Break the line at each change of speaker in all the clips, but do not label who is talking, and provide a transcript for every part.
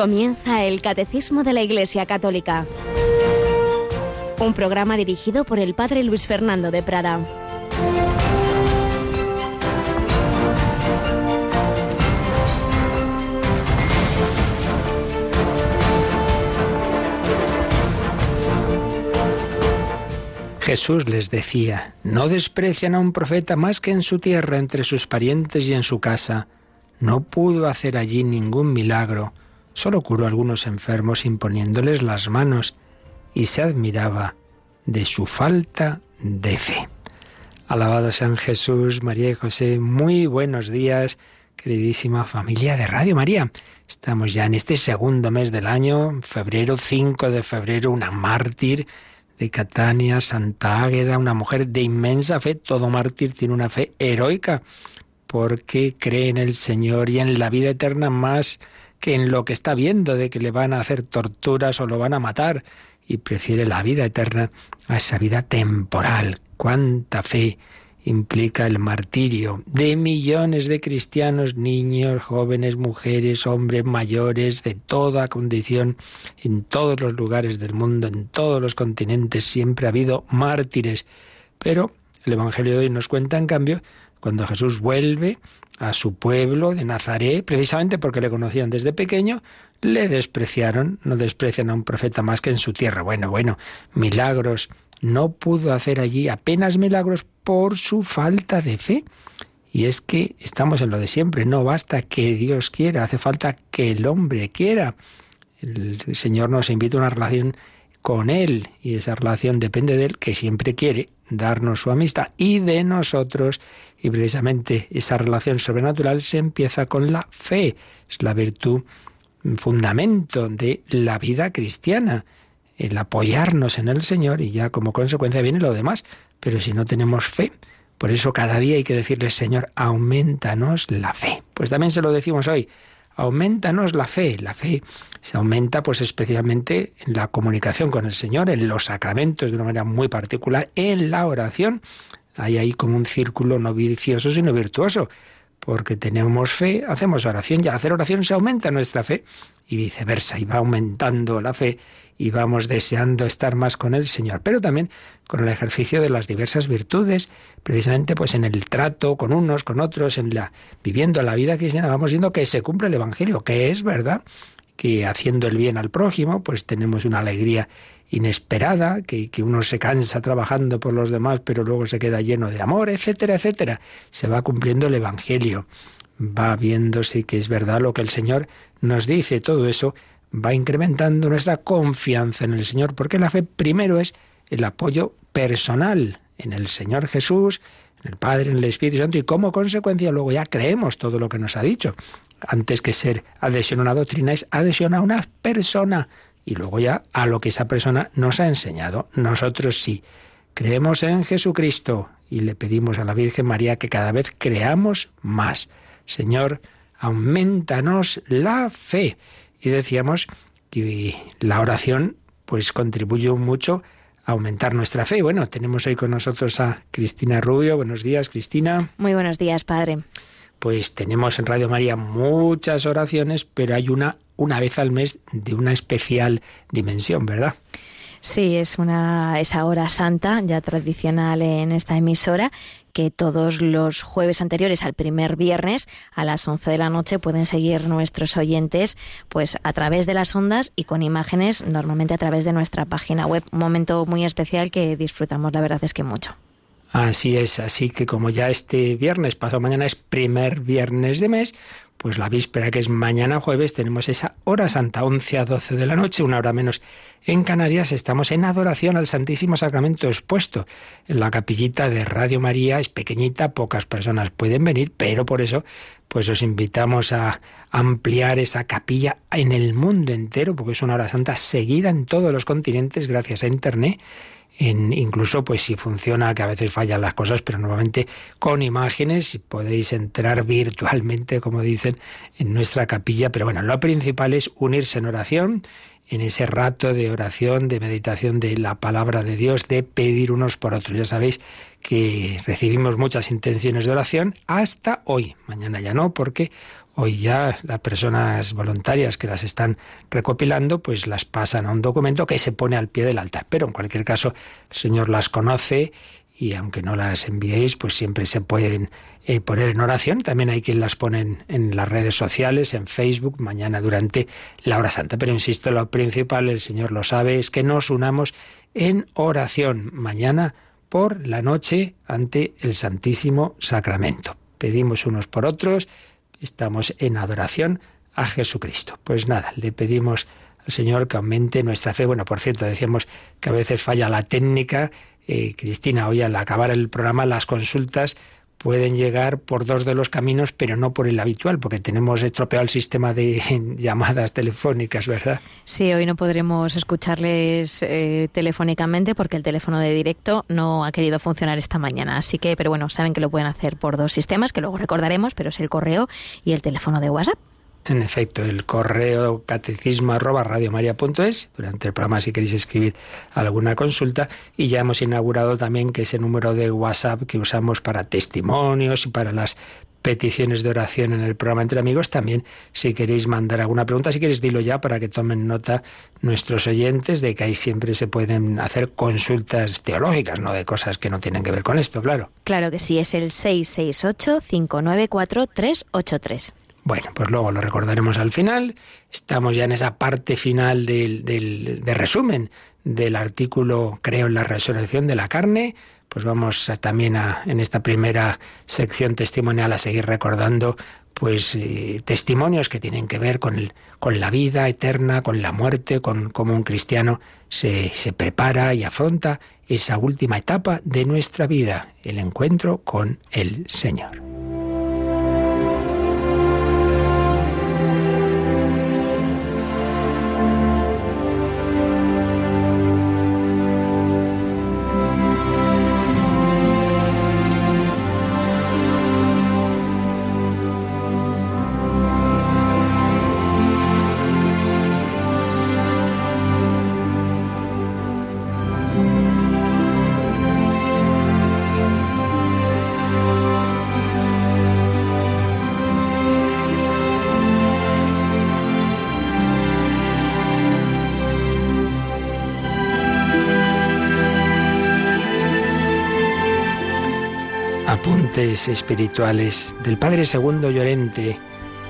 Comienza el Catecismo de la Iglesia Católica. Un programa dirigido por el Padre Luis Fernando de Prada.
Jesús les decía, no desprecian a un profeta más que en su tierra, entre sus parientes y en su casa. No pudo hacer allí ningún milagro, solo curó a algunos enfermos imponiéndoles las manos y se admiraba de su falta de fe. Alabado sean Jesús, María y José, muy buenos días, queridísima familia de Radio María. Estamos ya en este segundo mes del año, febrero 5 de febrero, una mártir de Catania, Santa Águeda, una mujer de inmensa fe, todo mártir tiene una fe heroica, porque cree en el Señor y en la vida eterna más que en lo que está viendo de que le van a hacer torturas o lo van a matar, y prefiere la vida eterna a esa vida temporal. ¡Cuánta fe! implica el martirio de millones de cristianos, niños, jóvenes, mujeres, hombres, mayores, de toda condición, en todos los lugares del mundo, en todos los continentes, siempre ha habido mártires. Pero el Evangelio de hoy nos cuenta, en cambio, cuando Jesús vuelve a su pueblo de Nazaret, precisamente porque le conocían desde pequeño, le despreciaron, no desprecian a un profeta más que en su tierra. Bueno, bueno, milagros. No pudo hacer allí apenas milagros por su falta de fe. Y es que estamos en lo de siempre, no basta que Dios quiera, hace falta que el hombre quiera. El Señor nos invita a una relación con Él y esa relación depende de Él, que siempre quiere darnos su amistad y de nosotros. Y precisamente esa relación sobrenatural se empieza con la fe, es la virtud fundamento de la vida cristiana, el apoyarnos en el Señor y ya como consecuencia viene lo demás. Pero si no tenemos fe, por eso cada día hay que decirle, Señor, aumentanos la fe. Pues también se lo decimos hoy, aumentanos la fe. La fe se aumenta pues especialmente en la comunicación con el Señor, en los sacramentos de una manera muy particular, en la oración. Hay ahí como un círculo no vicioso sino virtuoso, porque tenemos fe, hacemos oración y al hacer oración se aumenta nuestra fe y viceversa, y va aumentando la fe y vamos deseando estar más con el Señor, pero también con el ejercicio de las diversas virtudes, precisamente pues en el trato con unos, con otros, en la viviendo la vida cristiana, vamos viendo que se cumple el evangelio, que es verdad que haciendo el bien al prójimo, pues tenemos una alegría inesperada, que, que, uno se cansa trabajando por los demás, pero luego se queda lleno de amor, etcétera, etcétera. Se va cumpliendo el Evangelio, va viéndose que es verdad lo que el Señor nos dice, todo eso va incrementando nuestra confianza en el Señor, porque la fe primero es el apoyo personal en el Señor Jesús, en el Padre, en el Espíritu Santo, y como consecuencia luego ya creemos todo lo que nos ha dicho. Antes que ser adhesión a una doctrina es adhesión a una persona y luego ya a lo que esa persona nos ha enseñado. Nosotros sí creemos en Jesucristo y le pedimos a la Virgen María que cada vez creamos más. Señor, aumentanos la fe. Y decíamos que la oración pues contribuye mucho a aumentar nuestra fe. Bueno, tenemos hoy con nosotros a Cristina Rubio. Buenos días, Cristina.
Muy buenos días, padre.
Pues tenemos en Radio María muchas oraciones, pero hay una una vez al mes de una especial dimensión, ¿verdad?
Sí, es una esa hora santa ya tradicional en esta emisora que todos los jueves anteriores al primer viernes a las 11 de la noche pueden seguir nuestros oyentes pues a través de las ondas y con imágenes normalmente a través de nuestra página web. Un momento muy especial que disfrutamos, la verdad es que mucho.
Así es, así que como ya este viernes, pasado mañana es primer viernes de mes, pues la víspera, que es mañana jueves, tenemos esa hora santa, 11 a 12 de la noche, una hora menos en Canarias. Estamos en adoración al Santísimo Sacramento expuesto en la capillita de Radio María. Es pequeñita, pocas personas pueden venir, pero por eso pues os invitamos a ampliar esa capilla en el mundo entero, porque es una hora santa seguida en todos los continentes gracias a Internet incluso pues si funciona, que a veces fallan las cosas, pero normalmente con imágenes podéis entrar virtualmente, como dicen, en nuestra capilla. Pero bueno, lo principal es unirse en oración, en ese rato de oración, de meditación de la palabra de Dios, de pedir unos por otros. Ya sabéis que recibimos muchas intenciones de oración hasta hoy. Mañana ya no, porque Hoy ya las personas voluntarias que las están recopilando, pues las pasan a un documento que se pone al pie del altar. Pero en cualquier caso, el Señor las conoce y aunque no las enviéis, pues siempre se pueden eh, poner en oración. También hay quien las pone en, las redes sociales, en Facebook, mañana durante la hora santa. Pero insisto, lo principal, el Señor lo sabe, es que nos unamos en oración mañana por la noche ante el Santísimo Sacramento. Pedimos unos por otros estamos en adoración a Jesucristo. Pues nada, le pedimos al Señor que aumente nuestra fe. Bueno, por cierto, decíamos que a veces falla la técnica. Eh, Cristina, hoy al acabar el programa, las consultas pueden llegar por dos de los caminos, pero no por el habitual, porque tenemos estropeado el sistema de llamadas telefónicas, ¿verdad?
Sí, hoy no podremos escucharles eh, telefónicamente porque el teléfono de directo no ha querido funcionar esta mañana. Así que, pero bueno, saben que lo pueden hacer por dos sistemas, que luego recordaremos, pero es el correo y el teléfono de WhatsApp.
En efecto, el correo catecismo arroba radiomaria.es, durante el programa si queréis escribir alguna consulta, y ya hemos inaugurado también que ese número de WhatsApp que usamos para testimonios y para las peticiones de oración en el programa Entre Amigos, también si queréis mandar alguna pregunta, si queréis dilo ya para que tomen nota nuestros oyentes de que ahí siempre se pueden hacer consultas teológicas, no de cosas que no tienen que ver con esto, claro.
Claro que sí, es el 668 594 383.
Bueno, pues luego lo recordaremos al final. Estamos ya en esa parte final del, de resumen del artículo Creo en la resurrección de la carne. Pues vamos también a, en esta primera sección testimonial a seguir recordando pues eh, testimonios que tienen que ver con, con la vida eterna, con la muerte, con cómo un cristiano se, se prepara y afronta esa última etapa de nuestra vida, el encuentro con el Señor. Espirituales del Padre Segundo Llorente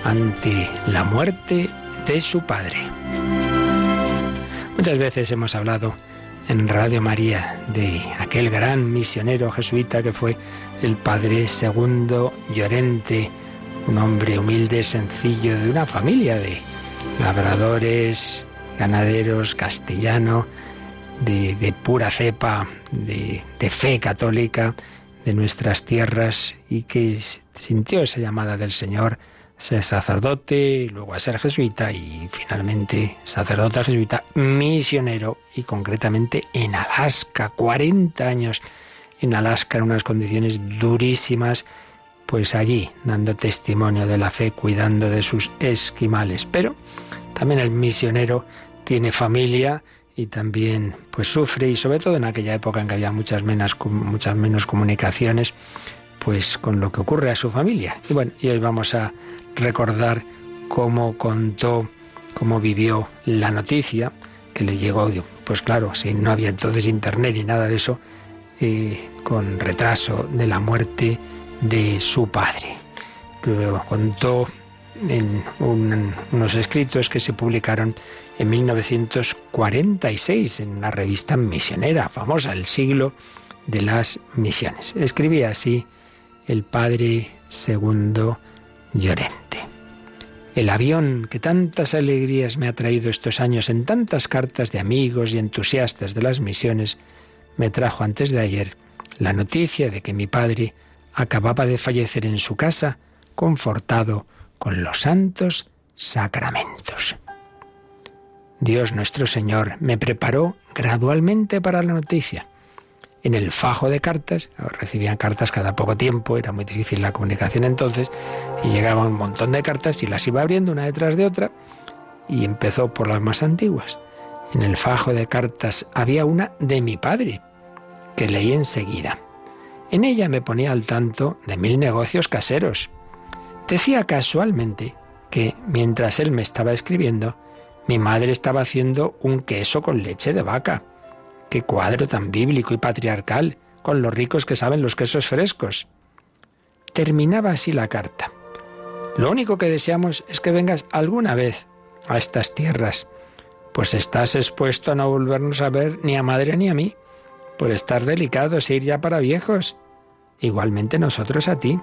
ante la muerte de su padre. Muchas veces hemos hablado en Radio María de aquel gran misionero jesuita que fue el Padre Segundo Llorente, un hombre humilde, sencillo, de una familia de labradores, ganaderos, castellano, de, pura cepa, de, de fe católica, de nuestras tierras y que sintió esa llamada del Señor a ser sacerdote, luego a ser jesuita y finalmente sacerdote jesuita, misionero y concretamente en Alaska, 40 años en Alaska en unas condiciones durísimas, pues allí dando testimonio de la fe, cuidando de sus esquimales. Pero también el misionero tiene familia, y también pues sufre y sobre todo en aquella época en que había muchas menos, muchas menos comunicaciones pues con lo que ocurre a su familia. Y bueno, y hoy vamos a recordar cómo contó, cómo vivió la noticia que le llegó, pues claro, si no había entonces internet ni nada de eso, eh, con retraso de la muerte de su padre. Luego contó en unos escritos que se publicaron en 1946 en una revista misionera famosa, El siglo de las misiones. Escribía así el padre segundo Llorente. El avión que tantas alegrías me ha traído estos años en tantas cartas de amigos y entusiastas de las misiones, me trajo antes de ayer la noticia de que mi padre acababa de fallecer en su casa, confortado con los santos sacramentos. Dios nuestro Señor me preparó gradualmente para la noticia. En el fajo de cartas, recibían cartas cada poco tiempo, era muy difícil la comunicación entonces, y llegaba un montón de cartas y las iba abriendo una detrás de otra, y empezó por las más antiguas. En el fajo de cartas había una de mi padre, que leí enseguida. En ella me ponía al tanto de mil negocios caseros. Decía casualmente que mientras él me estaba escribiendo, mi madre estaba haciendo un queso con leche de vaca. Qué cuadro tan bíblico y patriarcal, con los ricos que saben los quesos frescos. Terminaba así la carta. Lo único que deseamos es que vengas alguna vez a estas tierras, pues estás expuesto a no volvernos a ver ni a madre ni a mí, por estar delicados e ir ya para viejos. Igualmente nosotros a ti.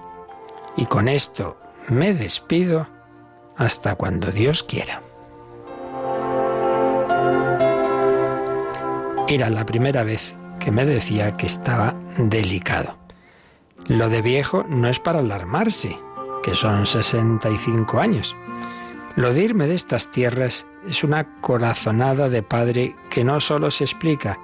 Y con esto me despido hasta cuando Dios quiera. Era la primera vez que me decía que estaba delicado. Lo de viejo no es para alarmarse, que son 65 años. Lo de irme de estas tierras es una corazonada de padre que no solo se explica,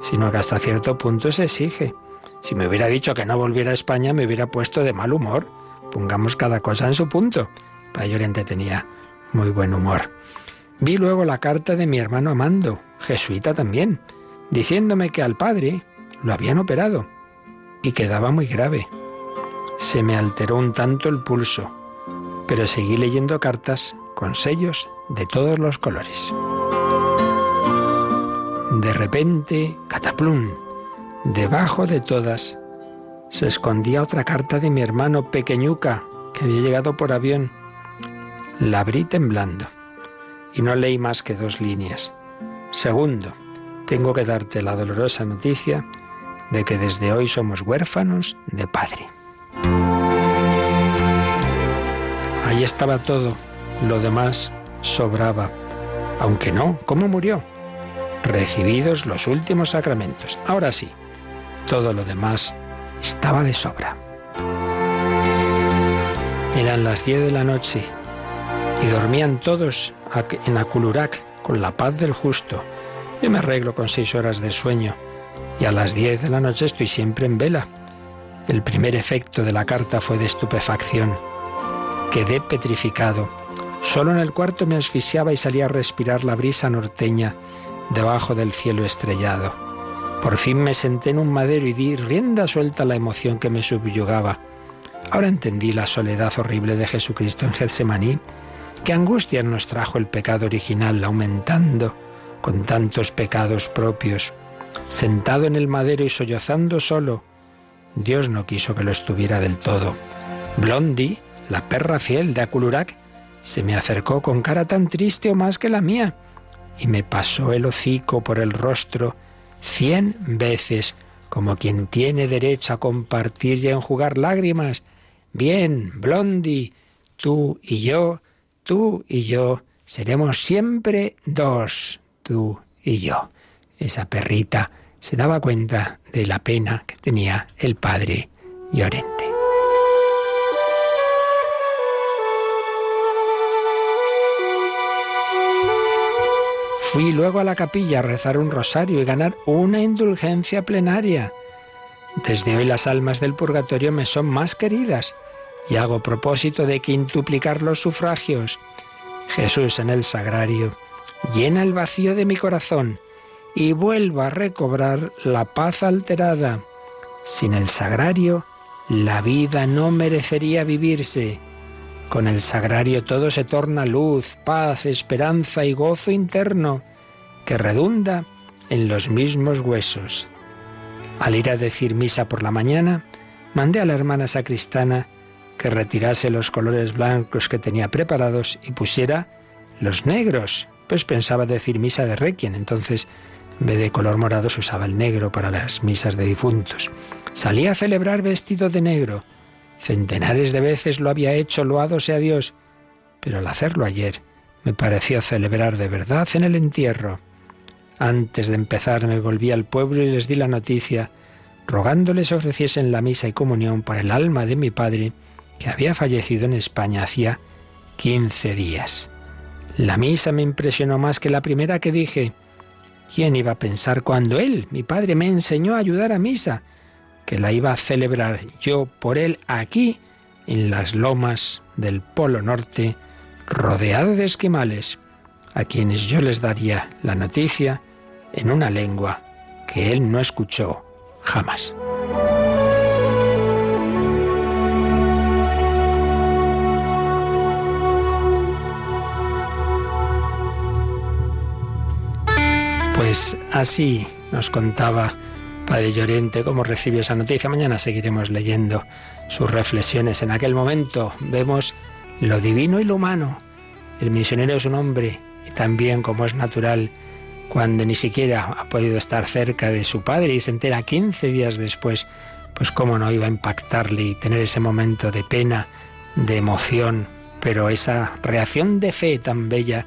sino que hasta cierto punto se exige. Si me hubiera dicho que no volviera a España, me hubiera puesto de mal humor. Pongamos cada cosa en su punto. Para Llorente tenía muy buen humor. Vi luego la carta de mi hermano Amando, jesuita también, diciéndome que al padre lo habían operado y quedaba muy grave. Se me alteró un tanto el pulso, pero seguí leyendo cartas con sellos de todos los colores. De repente, cataplum, debajo de todas, se escondía otra carta de mi hermano pequeñuca, que había llegado por avión. La abrí temblando y no leí más que dos líneas. Segundo, tengo que darte la dolorosa noticia de que desde hoy somos huérfanos de padre. Ahí estaba todo, lo demás sobraba. Aunque no, ¿cómo murió? Recibidos los últimos sacramentos. Ahora sí, todo lo demás estaba de sobra. Eran las diez de la noche y dormían todos en Aculurac con la paz del justo. Yo me arreglo con seis horas de sueño y a las diez de la noche estoy siempre en vela. El primer efecto de la carta fue de estupefacción. Quedé petrificado. Solo en el cuarto me asfixiaba y salía a respirar la brisa norteña debajo del cielo estrellado. Por fin me senté en un madero y di rienda suelta a la emoción que me subyugaba. Ahora entendí la soledad horrible de Jesucristo en Getsemaní. Qué angustia nos trajo el pecado original, aumentando con tantos pecados propios. Sentado en el madero y sollozando solo, Dios no quiso que lo estuviera del todo. Blondie, la perra fiel de Aculurac, se me acercó con cara tan triste o más que la mía y me pasó el hocico por el rostro cien veces, como quien tiene derecho a compartir y a enjugar lágrimas. Bien, Blondie, tú y yo, tú y yo, seremos siempre dos, tú y yo. Esa perrita se daba cuenta de la pena que tenía el padre Llorente. Fui luego a la capilla a rezar un rosario y ganar una indulgencia plenaria. Desde hoy las almas del purgatorio me son más queridas y hago propósito de quintuplicar los sufragios. Jesús en el sagrario, llena el vacío de mi corazón y vuelvo a recobrar la paz alterada. Sin el sagrario, la vida no merecería vivirse. Con el sagrario todo se torna luz, paz, esperanza y gozo interno, que redunda en los mismos huesos. Al ir a decir misa por la mañana, mandé a la hermana sacristana que retirase los colores blancos que tenía preparados y pusiera los negros, pues pensaba decir misa de requiem, entonces en vez de color morado se usaba el negro para las misas de difuntos. Salí a celebrar vestido de negro, Centenares de veces lo había hecho, loado sea Dios, pero al hacerlo ayer me pareció celebrar de verdad en el entierro. Antes de empezar me volví al pueblo y les di la noticia, rogándoles ofreciesen la misa y comunión por el alma de mi padre, que había fallecido en España hacía quince días. La misa me impresionó más que la primera que dije. ¿Quién iba a pensar cuando él, mi padre, me enseñó a ayudar a misa? que la iba a celebrar yo por él aquí, en las lomas del Polo Norte, rodeado de esquimales, a quienes yo les daría la noticia en una lengua que él no escuchó jamás. Pues así nos contaba Padre Llorente cómo recibió esa noticia. Mañana seguiremos leyendo sus reflexiones. En aquel momento vemos lo divino y lo humano. El misionero es un hombre y también, como es natural, cuando ni siquiera ha podido estar cerca de su padre y se entera 15 días después, pues cómo no iba a impactarle y tener ese momento de pena, de emoción, pero esa reacción de fe tan bella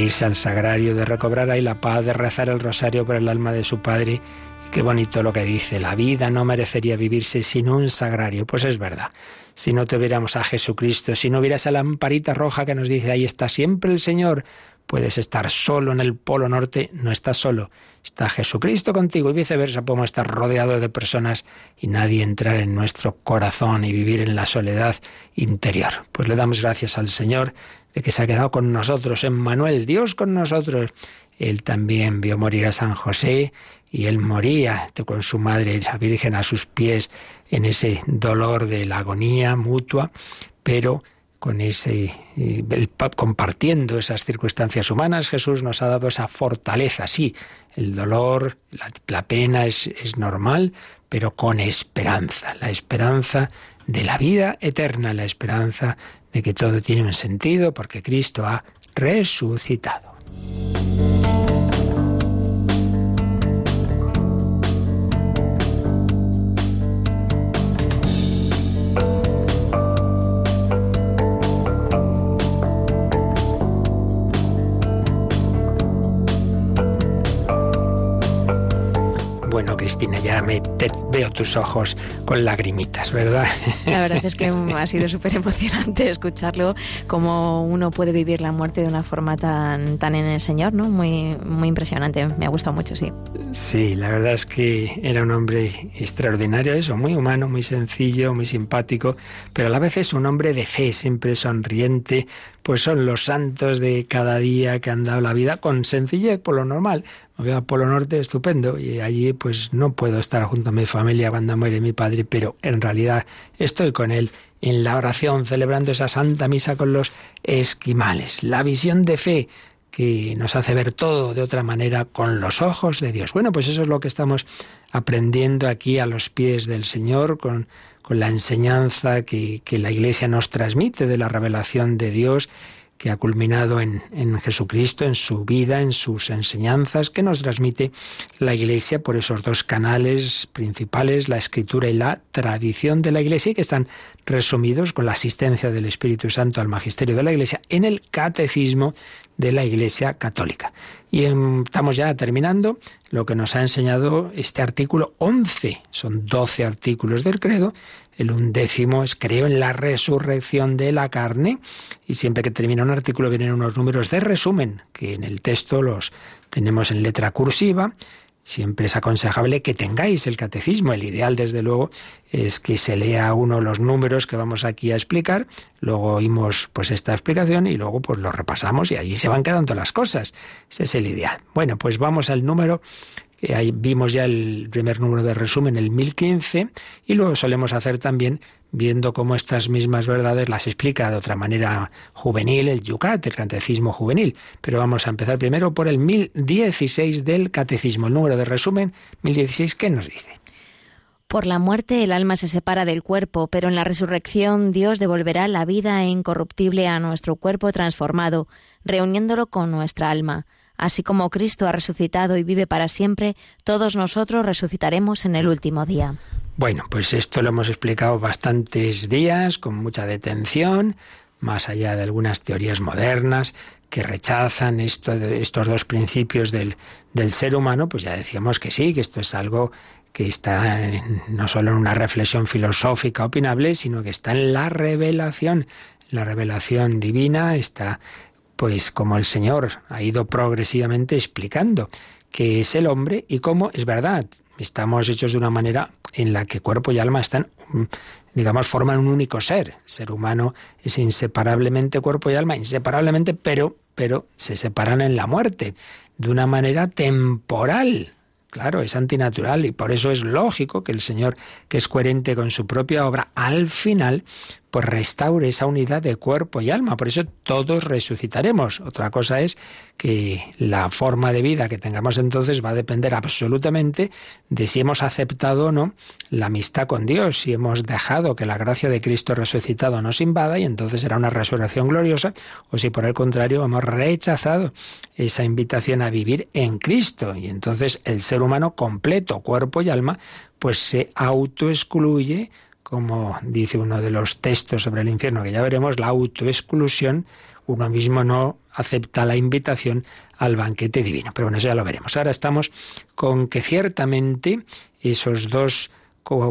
irse al sagrario, de recobrar ahí la paz, de rezar el rosario por el alma de su padre. Y qué bonito lo que dice, la vida no merecería vivirse sin un sagrario. Pues es verdad. Si no tuviéramos a Jesucristo, si no hubiera esa lamparita roja que nos dice, ahí está siempre el Señor, puedes estar solo en el Polo Norte, no estás solo, está Jesucristo contigo y viceversa, podemos estar rodeados de personas y nadie entrar en nuestro corazón y vivir en la soledad interior. Pues le damos gracias al Señor que se ha quedado con nosotros, en Manuel, Dios con nosotros. Él también vio morir a San José y él moría con su madre, la Virgen, a sus pies en ese dolor de la agonía mutua, pero con ese el, compartiendo esas circunstancias humanas, Jesús nos ha dado esa fortaleza. Sí, el dolor, la, la pena es, es normal, pero con esperanza, la esperanza de la vida eterna, la esperanza de que todo tiene un sentido porque Cristo ha resucitado. Me veo tus ojos con lagrimitas, ¿verdad?
La verdad es que ha sido súper emocionante escucharlo, cómo uno puede vivir la muerte de una forma tan, tan en el Señor, ¿no? Muy, muy impresionante, me ha gustado mucho, sí.
Sí, la verdad es que era un hombre extraordinario, eso, muy humano, muy sencillo, muy simpático, pero a la vez es un hombre de fe, siempre sonriente, pues son los santos de cada día que han dado la vida con sencillez, por lo normal. Me voy a Polo Norte, estupendo, y allí pues no puedo estar junto a mi familia cuando muere mi padre, pero en realidad estoy con él en la oración, celebrando esa santa misa con los esquimales. La visión de fe que nos hace ver todo de otra manera con los ojos de Dios. Bueno, pues eso es lo que estamos aprendiendo aquí a los pies del Señor con con la enseñanza que, la Iglesia nos transmite de la revelación de Dios que ha culminado en, en, Jesucristo, en su vida, en sus enseñanzas, que nos transmite la Iglesia por esos dos canales principales, la escritura y la tradición de la Iglesia, y que están resumidos con la asistencia del Espíritu Santo al magisterio de la Iglesia en el catecismo de la Iglesia Católica. Y estamos ya terminando lo que nos ha enseñado este artículo 11. Son 12 artículos del credo. El undécimo es creo en la resurrección de la carne. Y siempre que termina un artículo vienen unos números de resumen, que en el texto los tenemos en letra cursiva Siempre es aconsejable que tengáis el catecismo. El ideal, desde luego, es que se lea uno los números que vamos aquí a explicar, luego oímos pues esta explicación y luego pues lo repasamos y allí se van quedando las cosas. Ese es el ideal. Bueno, pues vamos al número ahí vimos ya el primer número de resumen, el 1015, y luego solemos hacer también viendo cómo estas mismas verdades las explica de otra manera juvenil el Yucat, el catecismo juvenil. Pero vamos a empezar primero por el 1016 del catecismo, el número de resumen 1016, ¿qué nos dice?
Por la muerte el alma se separa del cuerpo, pero en la resurrección Dios devolverá la vida incorruptible a nuestro cuerpo transformado, reuniéndolo con nuestra alma. Así como Cristo ha resucitado y vive para siempre, todos nosotros resucitaremos en el último día.
Bueno, pues esto lo hemos explicado bastantes días, con mucha detención, más allá de algunas teorías modernas que rechazan esto, estos dos principios del, del ser humano, pues ya decíamos que sí, que esto es algo que está no solo en una reflexión filosófica opinable, sino que está en la revelación. La revelación divina está pues como el Señor ha ido progresivamente explicando qué es el hombre y cómo es verdad. Estamos hechos de una manera en la que cuerpo y alma están, mm, digamos, forman un único ser. El ser humano es inseparablemente cuerpo y alma, inseparablemente, pero, pero se separan en la muerte, de una manera temporal. Claro, es antinatural y por eso es lógico que el Señor, que es coherente con su propia obra, al final pues restaure esa unidad de cuerpo y alma. Por eso todos resucitaremos. Otra cosa es que la forma de vida que tengamos entonces va a depender absolutamente de si hemos aceptado o no la amistad con Dios, si hemos dejado que la gracia de Cristo resucitado nos invada y entonces será una resurrección gloriosa, o si por el contrario hemos rechazado esa invitación a vivir en Cristo y entonces el ser humano completo, cuerpo y alma, pues se autoexcluye como dice uno de los textos sobre el infierno, que ya veremos, la autoexclusión, uno mismo no acepta la invitación al banquete divino. Pero bueno, eso ya lo veremos. Ahora estamos con que ciertamente esos dos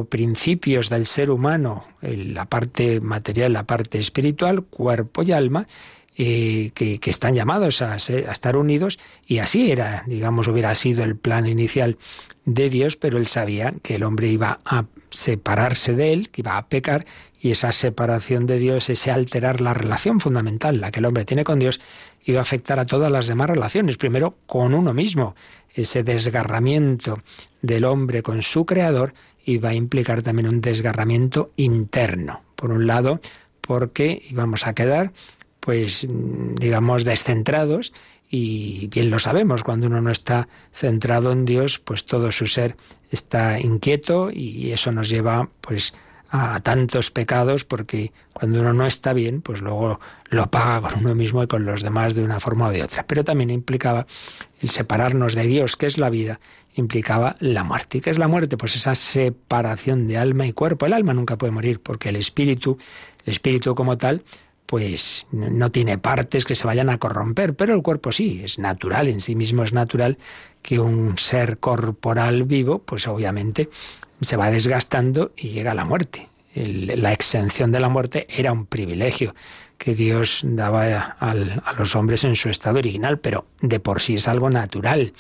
principios del ser humano, la parte material, la parte espiritual, cuerpo y alma, eh, que, están llamados a, a, estar unidos y así era, digamos, hubiera sido el plan inicial de Dios, pero él sabía que el hombre iba a separarse de él, que iba a pecar, y esa separación de Dios, ese alterar la relación fundamental, la que el hombre tiene con Dios, iba a afectar a todas las demás relaciones. Primero, con uno mismo. Ese desgarramiento del hombre con su creador iba a implicar también un desgarramiento interno. Por un lado, porque íbamos a quedar, pues, digamos, descentrados y bien lo sabemos, cuando uno no está centrado en Dios, pues todo su ser está inquieto y eso nos lleva pues a tantos pecados porque cuando uno no está bien, pues luego lo paga con uno mismo y con los demás de una forma o de otra. Pero también implicaba el separarnos de Dios, que es la vida, implicaba la muerte. ¿Y qué es la muerte? Pues esa separación de alma y cuerpo. El alma nunca puede morir porque el espíritu, el espíritu como tal, pues no tiene partes que se vayan a corromper, pero el cuerpo sí, es natural, en sí mismo es natural que un ser corporal vivo, pues obviamente se va desgastando y llega a la muerte. la exención de la muerte era un privilegio que Dios daba a, a los hombres en su estado original, pero de por sí es algo natural.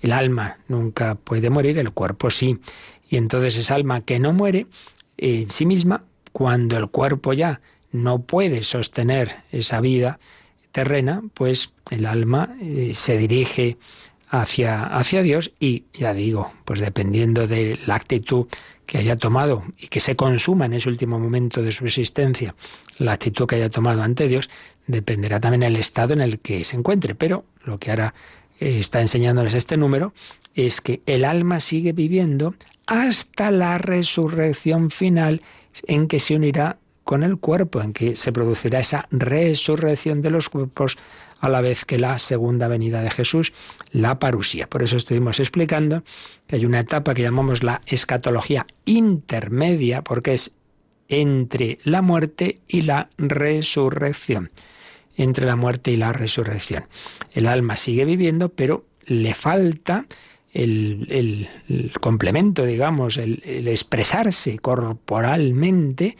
El alma nunca puede morir, el cuerpo sí. Y entonces esa alma que no muere en sí misma, cuando el cuerpo ya no puede sostener esa vida terrena, pues el alma eh, se dirige hacia, hacia Dios y, ya digo, pues dependiendo de la actitud que haya tomado y que se consuma en ese último momento de su existencia, la actitud que haya tomado ante Dios, dependerá también el estado en el que se encuentre. Pero lo que ahora eh, está enseñándoles este número es que el alma sigue viviendo hasta la resurrección final en que se unirá con el cuerpo, en que se producirá esa resurrección de los cuerpos a la vez que la segunda venida de Jesús, la parusía. Por eso estuvimos explicando que hay una etapa que llamamos la escatología intermedia, porque es entre la muerte y la resurrección. Entre la muerte y la resurrección. El alma sigue viviendo, pero le falta el, complemento, digamos, el expresarse corporalmente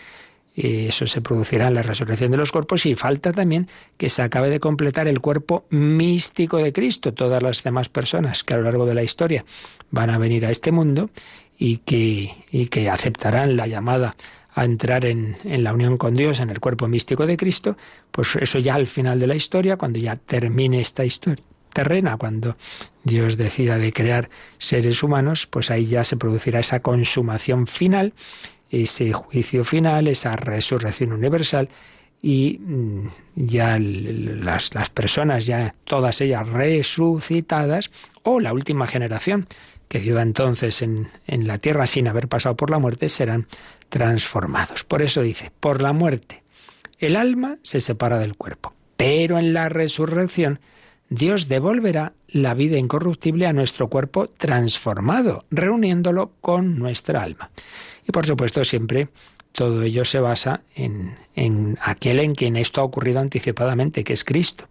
eso se producirá en la resurrección de los cuerpos y falta también que se acabe de completar el cuerpo místico de Cristo. Todas las demás personas que a lo largo de la historia van a venir a este mundo y que, y que aceptarán la llamada a entrar en, en, la unión con Dios, en el cuerpo místico de Cristo, pues eso ya al final de la historia, cuando ya termine esta historia terrena, cuando Dios decida de crear seres humanos, pues ahí ya se producirá esa consumación final ese juicio final, esa resurrección universal y mm, ya las, las, personas, ya todas ellas resucitadas, o la última generación que viva entonces en, en la tierra sin haber pasado por la muerte, serán transformados. Por eso dice, por la muerte, el alma se separa del cuerpo, pero en la resurrección Dios devolverá la vida incorruptible a nuestro cuerpo transformado, reuniéndolo con nuestra alma. Y por supuesto siempre todo ello se basa en, en aquel en quien esto ha ocurrido anticipadamente, que es Cristo.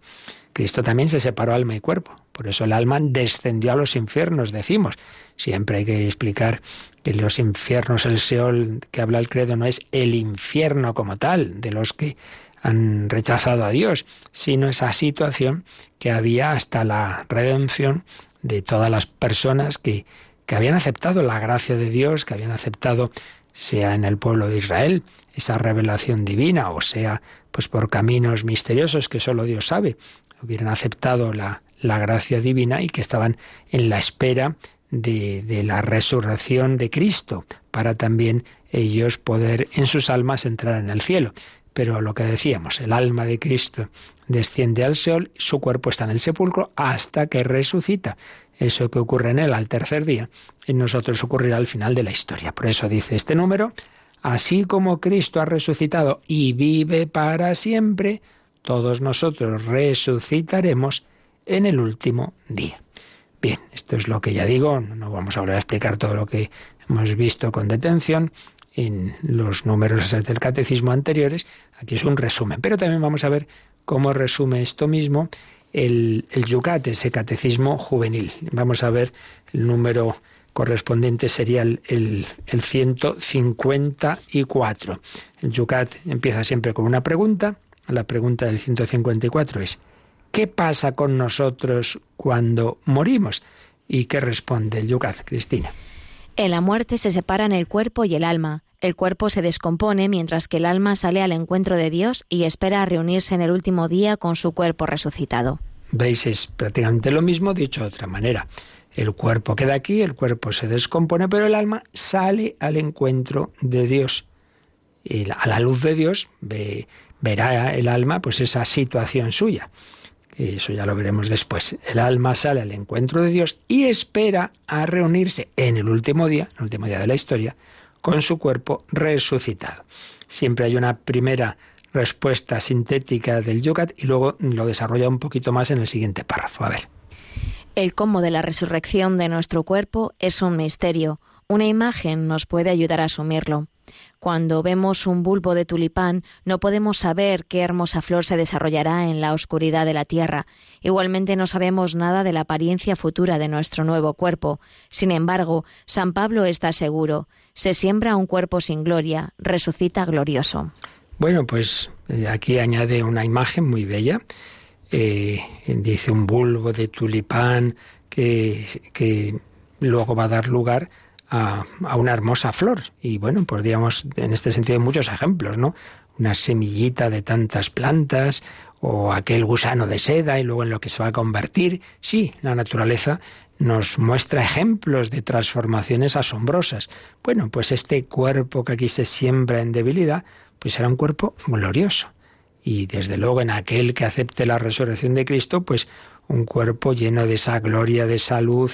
Cristo también se separó alma y cuerpo. Por eso el alma descendió a los infiernos, decimos. Siempre hay que explicar que los infiernos, el Seol que habla el credo, no es el infierno como tal, de los que han rechazado a Dios, sino esa situación que había hasta la redención de todas las personas que que habían aceptado la gracia de Dios, que habían aceptado, sea en el pueblo de Israel, esa revelación divina, o sea, pues por caminos misteriosos que solo Dios sabe, hubieran aceptado la, la gracia divina y que estaban en la espera de, de, la resurrección de Cristo, para también ellos poder en sus almas entrar en el cielo. Pero lo que decíamos, el alma de Cristo desciende al Seol, su cuerpo está en el sepulcro hasta que resucita. Eso que ocurre en él al tercer día, en nosotros ocurrirá al final de la historia. Por eso dice este número, así como Cristo ha resucitado y vive para siempre, todos nosotros resucitaremos en el último día. Bien, esto es lo que ya digo, no vamos a volver a explicar todo lo que hemos visto con detención en los números del catecismo anteriores, aquí es un resumen, pero también vamos a ver cómo resume esto mismo el, el Yucat, ese catecismo juvenil. Vamos a ver el número correspondiente sería el, el, el 154. El Yucat empieza siempre con una pregunta. La pregunta del 154 es, ¿qué pasa con nosotros cuando morimos? ¿Y qué responde el Yucat, Cristina?
En la muerte se separan el cuerpo y el alma. El cuerpo se descompone mientras que el alma sale al encuentro de Dios y espera a reunirse en el último día con su cuerpo resucitado.
Veis, es prácticamente lo mismo dicho de otra manera. El cuerpo queda aquí, el cuerpo se descompone, pero el alma sale al encuentro de Dios. Y a la luz de Dios ve, verá el alma pues esa situación suya. Eso ya lo veremos después. El alma sale al encuentro de Dios y espera a reunirse en el último día, el último día de la historia, con su cuerpo resucitado. Siempre hay una primera respuesta sintética del Yucat y luego lo desarrolla un poquito más en el siguiente párrafo. A ver.
El cómo de la resurrección de nuestro cuerpo es un misterio. Una imagen nos puede ayudar a asumirlo. Cuando vemos un bulbo de tulipán, no podemos saber qué hermosa flor se desarrollará en la oscuridad de la tierra. Igualmente no sabemos nada de la apariencia futura de nuestro nuevo cuerpo. Sin embargo, San Pablo está seguro. Se siembra un cuerpo sin gloria, resucita glorioso.
Bueno, pues eh, aquí añade una imagen muy bella eh, dice un bulbo de tulipán que, que luego va a dar lugar a, a, una hermosa flor. Y bueno, pues digamos, en este sentido hay muchos ejemplos, ¿no? Una semillita de tantas plantas o aquel gusano de seda y luego en lo que se va a convertir. Sí, la naturaleza nos muestra ejemplos de transformaciones asombrosas. Bueno, pues este cuerpo que aquí se siembra en debilidad, pues será un cuerpo glorioso y desde luego en aquel que acepte la resurrección de Cristo, pues un cuerpo lleno de esa gloria, de salud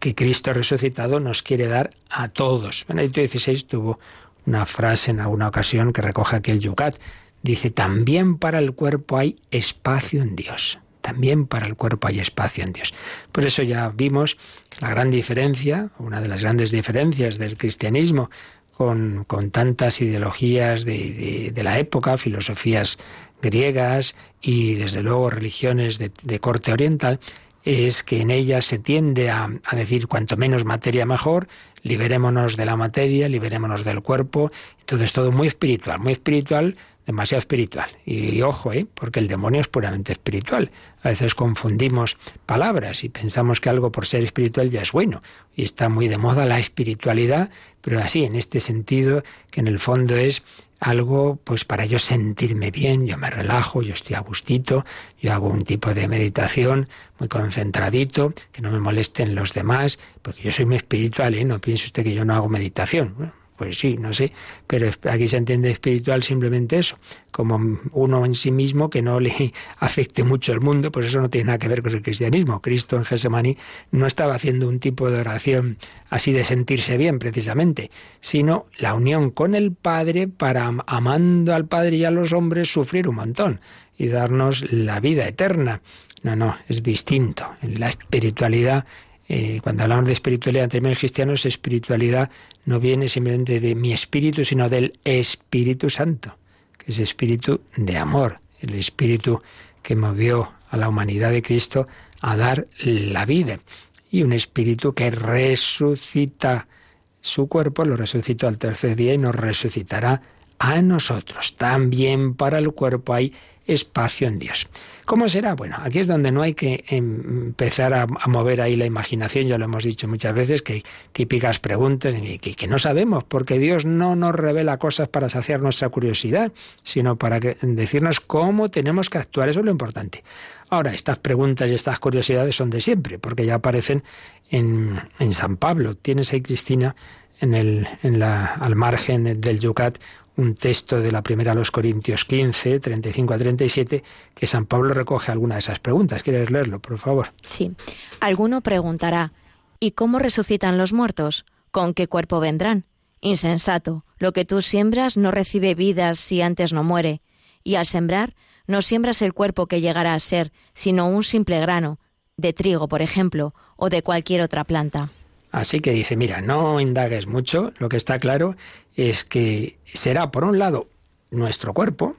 que Cristo resucitado nos quiere dar a todos. Benedicto XVI tuvo una frase en alguna ocasión que recoge aquel yucat. Dice, también para el cuerpo hay espacio en Dios. También para el cuerpo hay espacio en Dios. Por eso ya vimos la gran diferencia, una de las grandes diferencias del cristianismo con, tantas ideologías de, la época, filosofías griegas y desde luego religiones de, corte oriental, es que en ellas se tiende a, a, decir cuanto menos materia mejor, liberémonos de la materia, liberémonos del cuerpo, todo es todo muy espiritual, muy espiritual demasiado espiritual. Y, ojo, ¿eh? porque el demonio es puramente espiritual. A veces confundimos palabras y pensamos que algo por ser espiritual ya es bueno. Y está muy de moda la espiritualidad, pero así, en este sentido, que en el fondo es algo pues para yo sentirme bien, yo me relajo, yo estoy a gustito, yo hago un tipo de meditación muy concentradito, que no me molesten los demás, porque yo soy muy espiritual, ¿eh? no piense usted que yo no hago meditación. Pues sí, no sé, pero aquí se entiende espiritual simplemente eso, como uno en sí mismo que no le afecte mucho el mundo, pues eso no tiene nada que ver con el cristianismo. Cristo en Gesemaní no estaba haciendo un tipo de oración así de sentirse bien precisamente, sino la unión con el Padre para, amando al Padre y a los hombres, sufrir un montón y darnos la vida eterna. No, no, es distinto. La espiritualidad eh, cuando hablamos de espiritualidad en términos cristianos, espiritualidad no viene simplemente de mi espíritu, sino del Espíritu Santo, que es espíritu de amor, el espíritu que movió a la humanidad de Cristo a dar la vida, y un espíritu que resucita su cuerpo, lo resucitó al tercer día y nos resucitará a nosotros. También para el cuerpo hay espacio en Dios. ¿Cómo será? Bueno, aquí es donde no hay que empezar a, mover ahí la imaginación, ya lo hemos dicho muchas veces, que hay típicas preguntas que, que, no sabemos, porque Dios no nos revela cosas para saciar nuestra curiosidad, sino para decirnos cómo tenemos que actuar, eso es lo importante. Ahora, estas preguntas y estas curiosidades son de siempre, porque ya aparecen en, en San Pablo. Tienes ahí, Cristina, en el, en la, al margen del Yucat un texto de la primera a los Corintios 15, 35 a 37, que San Pablo recoge alguna de esas preguntas. ¿Quieres leerlo, por favor?
Sí. Alguno preguntará, ¿y cómo resucitan los muertos? ¿Con qué cuerpo vendrán? Insensato, lo que tú siembras no recibe vida si antes no muere, y al sembrar no siembras el cuerpo que llegará a ser, sino un simple grano, de trigo, por ejemplo, o de cualquier otra planta.
Así que dice, mira, no indagues mucho, lo que está claro es que será, por un lado, nuestro cuerpo,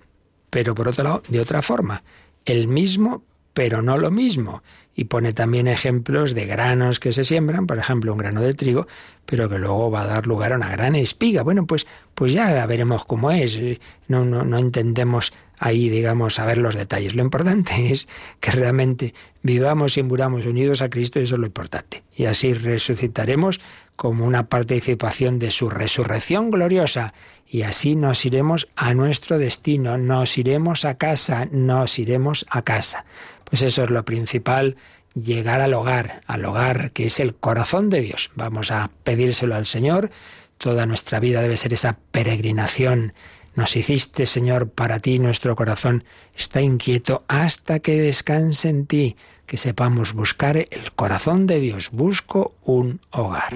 pero por otro lado, de otra forma, el mismo, pero no lo mismo. Y pone también ejemplos de granos que se siembran, por ejemplo, un grano de trigo, pero que luego va a dar lugar a una gran espiga. Bueno, pues, pues ya veremos cómo es. No, no, no intentemos ahí, digamos, a ver los detalles. Lo importante es que realmente vivamos y muramos unidos a Cristo y eso es lo importante. Y así resucitaremos como una participación de su resurrección gloriosa. Y así nos iremos a nuestro destino, nos iremos a casa, nos iremos a casa. Pues eso es lo principal, llegar al hogar, al hogar que es el corazón de Dios. Vamos a pedírselo al Señor. Toda nuestra vida debe ser esa peregrinación nos hiciste, Señor, para ti nuestro corazón está inquieto hasta que descanse en ti, que sepamos buscar el corazón de Dios. Busco un hogar.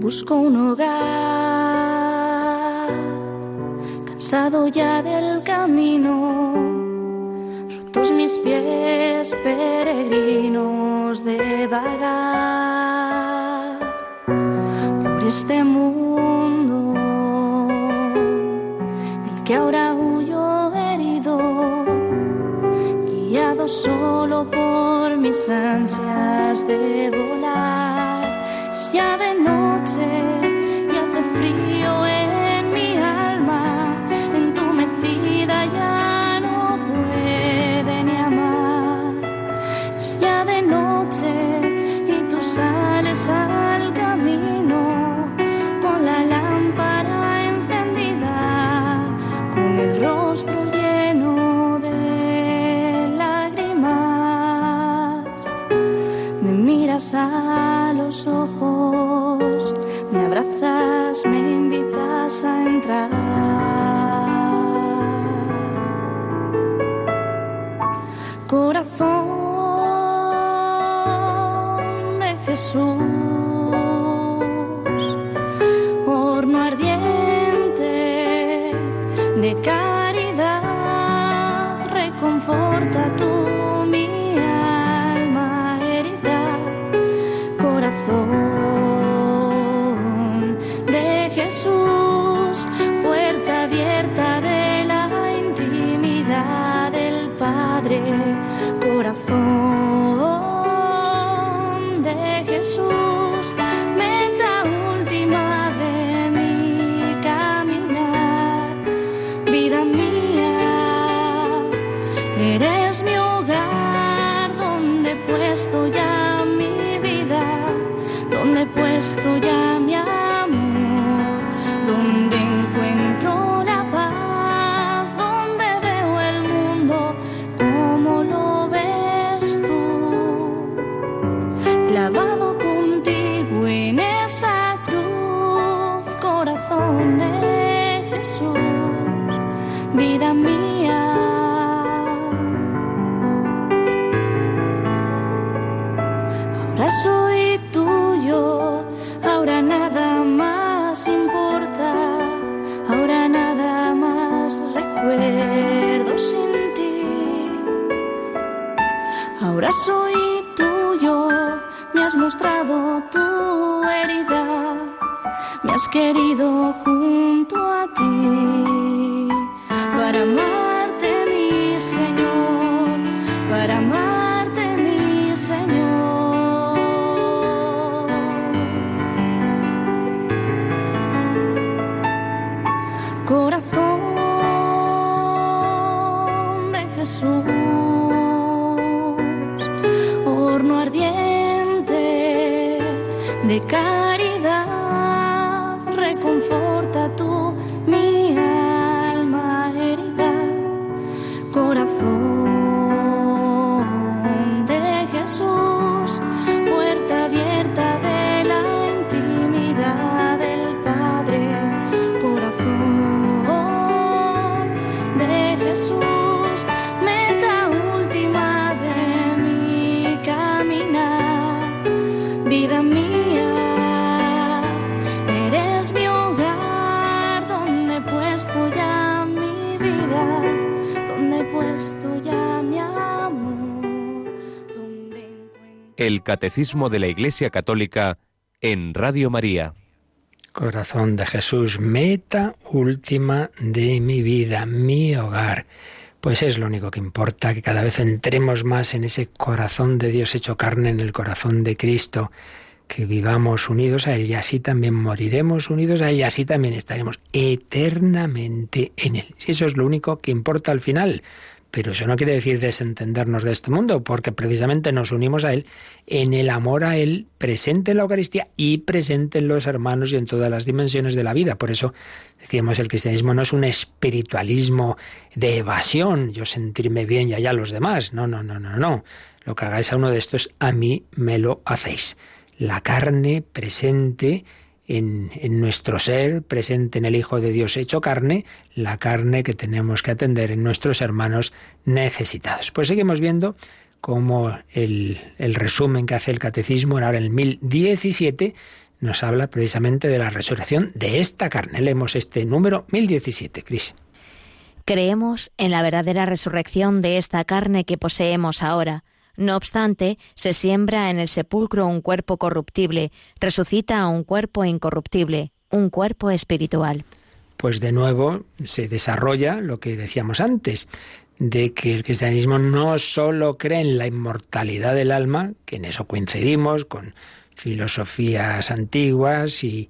Busco un hogar cansado ya del camino, rotos mis pies peregrinos de vagar por este mundo, el que ahora huyo herido, guiado solo por mis ansias de volar, corazón.
Catecismo de la Iglesia Católica en Radio María.
Corazón de Jesús, meta última de mi vida, mi hogar. Pues es lo único que importa, que cada vez entremos más en ese corazón de Dios hecho carne, en el corazón de Cristo, que vivamos unidos a Él y así también moriremos unidos a Él y así también estaremos eternamente en Él. Si eso es lo único que importa al final, pero eso no quiere decir desentendernos de este mundo, porque precisamente nos unimos a Él en el amor a Él presente en la Eucaristía y presente en los hermanos y en todas las dimensiones de la vida. Por eso decíamos, el cristianismo no es un espiritualismo de evasión, yo sentirme bien y allá los demás. No, no, no, no, no. Lo que hagáis a uno de estos, a mí me lo hacéis. La carne presente en, nuestro ser, presente en el Hijo de Dios hecho carne, la carne que tenemos que atender en nuestros hermanos necesitados. Pues seguimos viendo cómo el, el resumen que hace el Catecismo, ahora en el 1017, nos habla precisamente de la resurrección de esta carne. Leemos este número 1017, Cris.
Creemos en la verdadera resurrección de esta carne que poseemos ahora no obstante, se siembra en el sepulcro un cuerpo corruptible, resucita un cuerpo incorruptible, un cuerpo espiritual.
Pues de nuevo se desarrolla lo que decíamos antes, de que el cristianismo no solo cree en la inmortalidad del alma, que en eso coincidimos con filosofías antiguas y,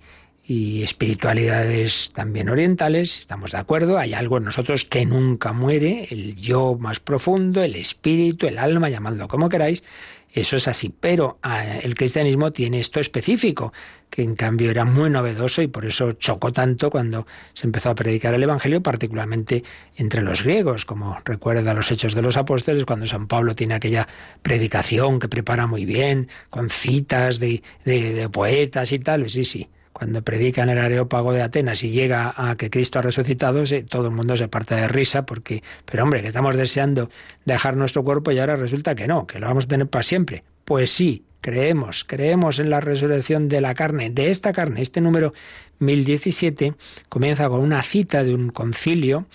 y espiritualidades también orientales, estamos de acuerdo, hay algo en nosotros que nunca muere, el yo más profundo, el espíritu, el alma, llamadlo como queráis, eso es así, pero ah, el cristianismo tiene esto específico, que en cambio era muy novedoso y por eso chocó tanto cuando se empezó a predicar el Evangelio, particularmente entre los griegos, como recuerda los Hechos de los Apóstoles, cuando San Pablo tiene aquella predicación que prepara muy bien, con citas de, de, de poetas y tal, sí, sí cuando predica en el Areópago de Atenas y llega a que Cristo ha resucitado, todo el mundo se parte de risa porque, pero hombre, que estamos deseando dejar nuestro cuerpo y ahora resulta que no, que lo vamos a tener para siempre. Pues sí, creemos, creemos en la resurrección de la carne, de esta carne. Este número 1017 comienza con una cita de un concilio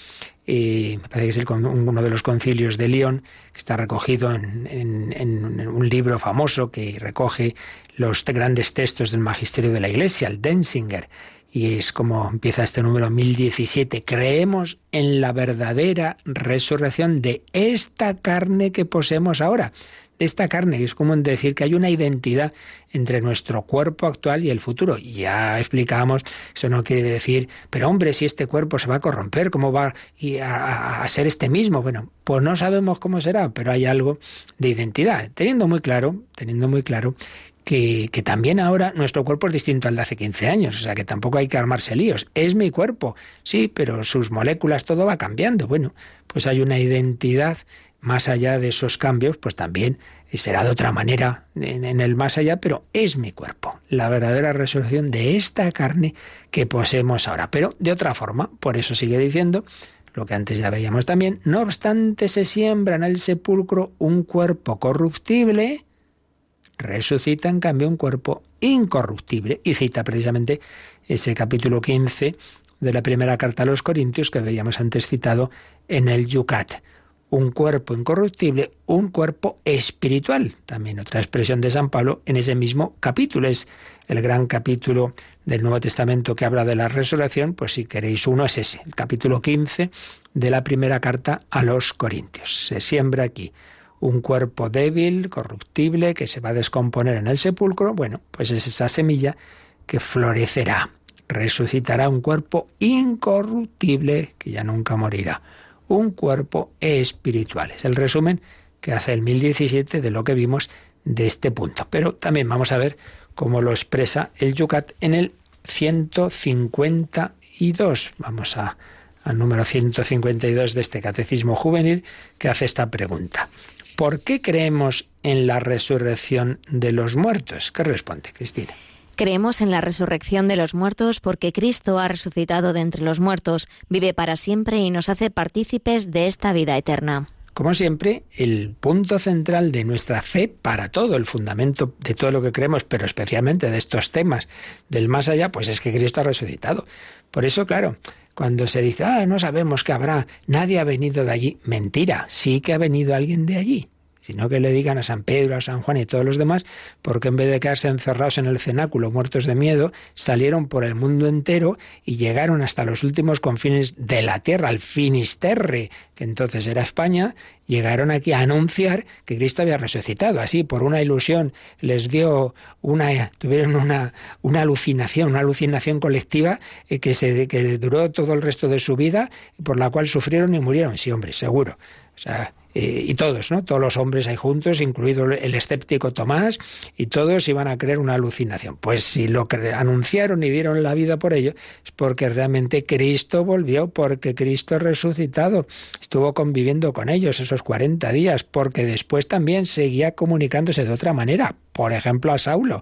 y me parece que es uno de los concilios de León, que está recogido en, un libro famoso que recoge los grandes textos del magisterio de la Iglesia, el Denzinger. Y es como empieza este número 1017. Creemos en la verdadera resurrección de esta carne que poseemos ahora esta carne. Es como decir que hay una identidad entre nuestro cuerpo actual y el futuro. Ya explicamos, eso no quiere decir, pero hombre, si este cuerpo se va a corromper, ¿cómo va a, ser este mismo? Bueno, pues no sabemos cómo será, pero hay algo de identidad. Teniendo muy claro, teniendo muy claro que, que, también ahora nuestro cuerpo es distinto al de hace 15 años, o sea que tampoco hay que armarse líos. Es mi cuerpo, sí, pero sus moléculas, todo va cambiando. Bueno, pues hay una identidad más allá de esos cambios, pues también será de otra manera en, el más allá, pero es mi cuerpo, la verdadera resurrección de esta carne que poseemos ahora, pero de otra forma, por eso sigue diciendo lo que antes ya veíamos también, no obstante se siembra en el sepulcro un cuerpo corruptible, resucita en cambio un cuerpo incorruptible. Y cita precisamente ese capítulo 15 de la primera carta a los Corintios que veíamos antes citado en el Yucat un cuerpo incorruptible, un cuerpo espiritual. También otra expresión de San Pablo en ese mismo capítulo. Es el gran capítulo del Nuevo Testamento que habla de la resurrección, pues si queréis uno es ese, el capítulo 15 de la primera carta a los Corintios. Se siembra aquí un cuerpo débil, corruptible, que se va a descomponer en el sepulcro. Bueno, pues es esa semilla que florecerá, resucitará un cuerpo incorruptible que ya nunca morirá un cuerpo espiritual. Es el resumen que hace el 1017 de lo que vimos de este punto. Pero también vamos a ver cómo lo expresa el Yucat en el 152. Vamos al número 152 de este Catecismo Juvenil que hace esta pregunta. ¿Por qué creemos en la resurrección de los muertos? ¿Qué responde, Cristina?
Creemos en la resurrección de los muertos porque Cristo ha resucitado de entre los muertos, vive para siempre y nos hace partícipes de esta vida eterna.
Como siempre, el punto central de nuestra fe para todo, el fundamento de todo lo que creemos, pero especialmente de estos temas del más allá, pues es que Cristo ha resucitado. Por eso, claro, cuando se dice, ah, no sabemos qué habrá, nadie ha venido de allí, mentira, sí que ha venido alguien de allí sino que le digan a San Pedro, a San Juan y todos los demás, porque en vez de quedarse encerrados en el cenáculo muertos de miedo, salieron por el mundo entero y llegaron hasta los últimos confines de la tierra, al Finisterre, que entonces era España, llegaron aquí a anunciar que Cristo había resucitado. Así, por una ilusión, les dio una, tuvieron una, una alucinación, una alucinación colectiva eh, que, se, que duró todo el resto de su vida, por la cual sufrieron y murieron. Sí, hombre, seguro. O sea, eh, y todos, ¿no? Todos los hombres ahí juntos, incluido el escéptico Tomás, y todos iban a creer una alucinación. Pues si lo anunciaron y dieron la vida por ello, es porque realmente Cristo volvió, porque Cristo resucitado, estuvo conviviendo con ellos esos 40 días, porque después también seguía comunicándose de otra manera, por ejemplo a Saulo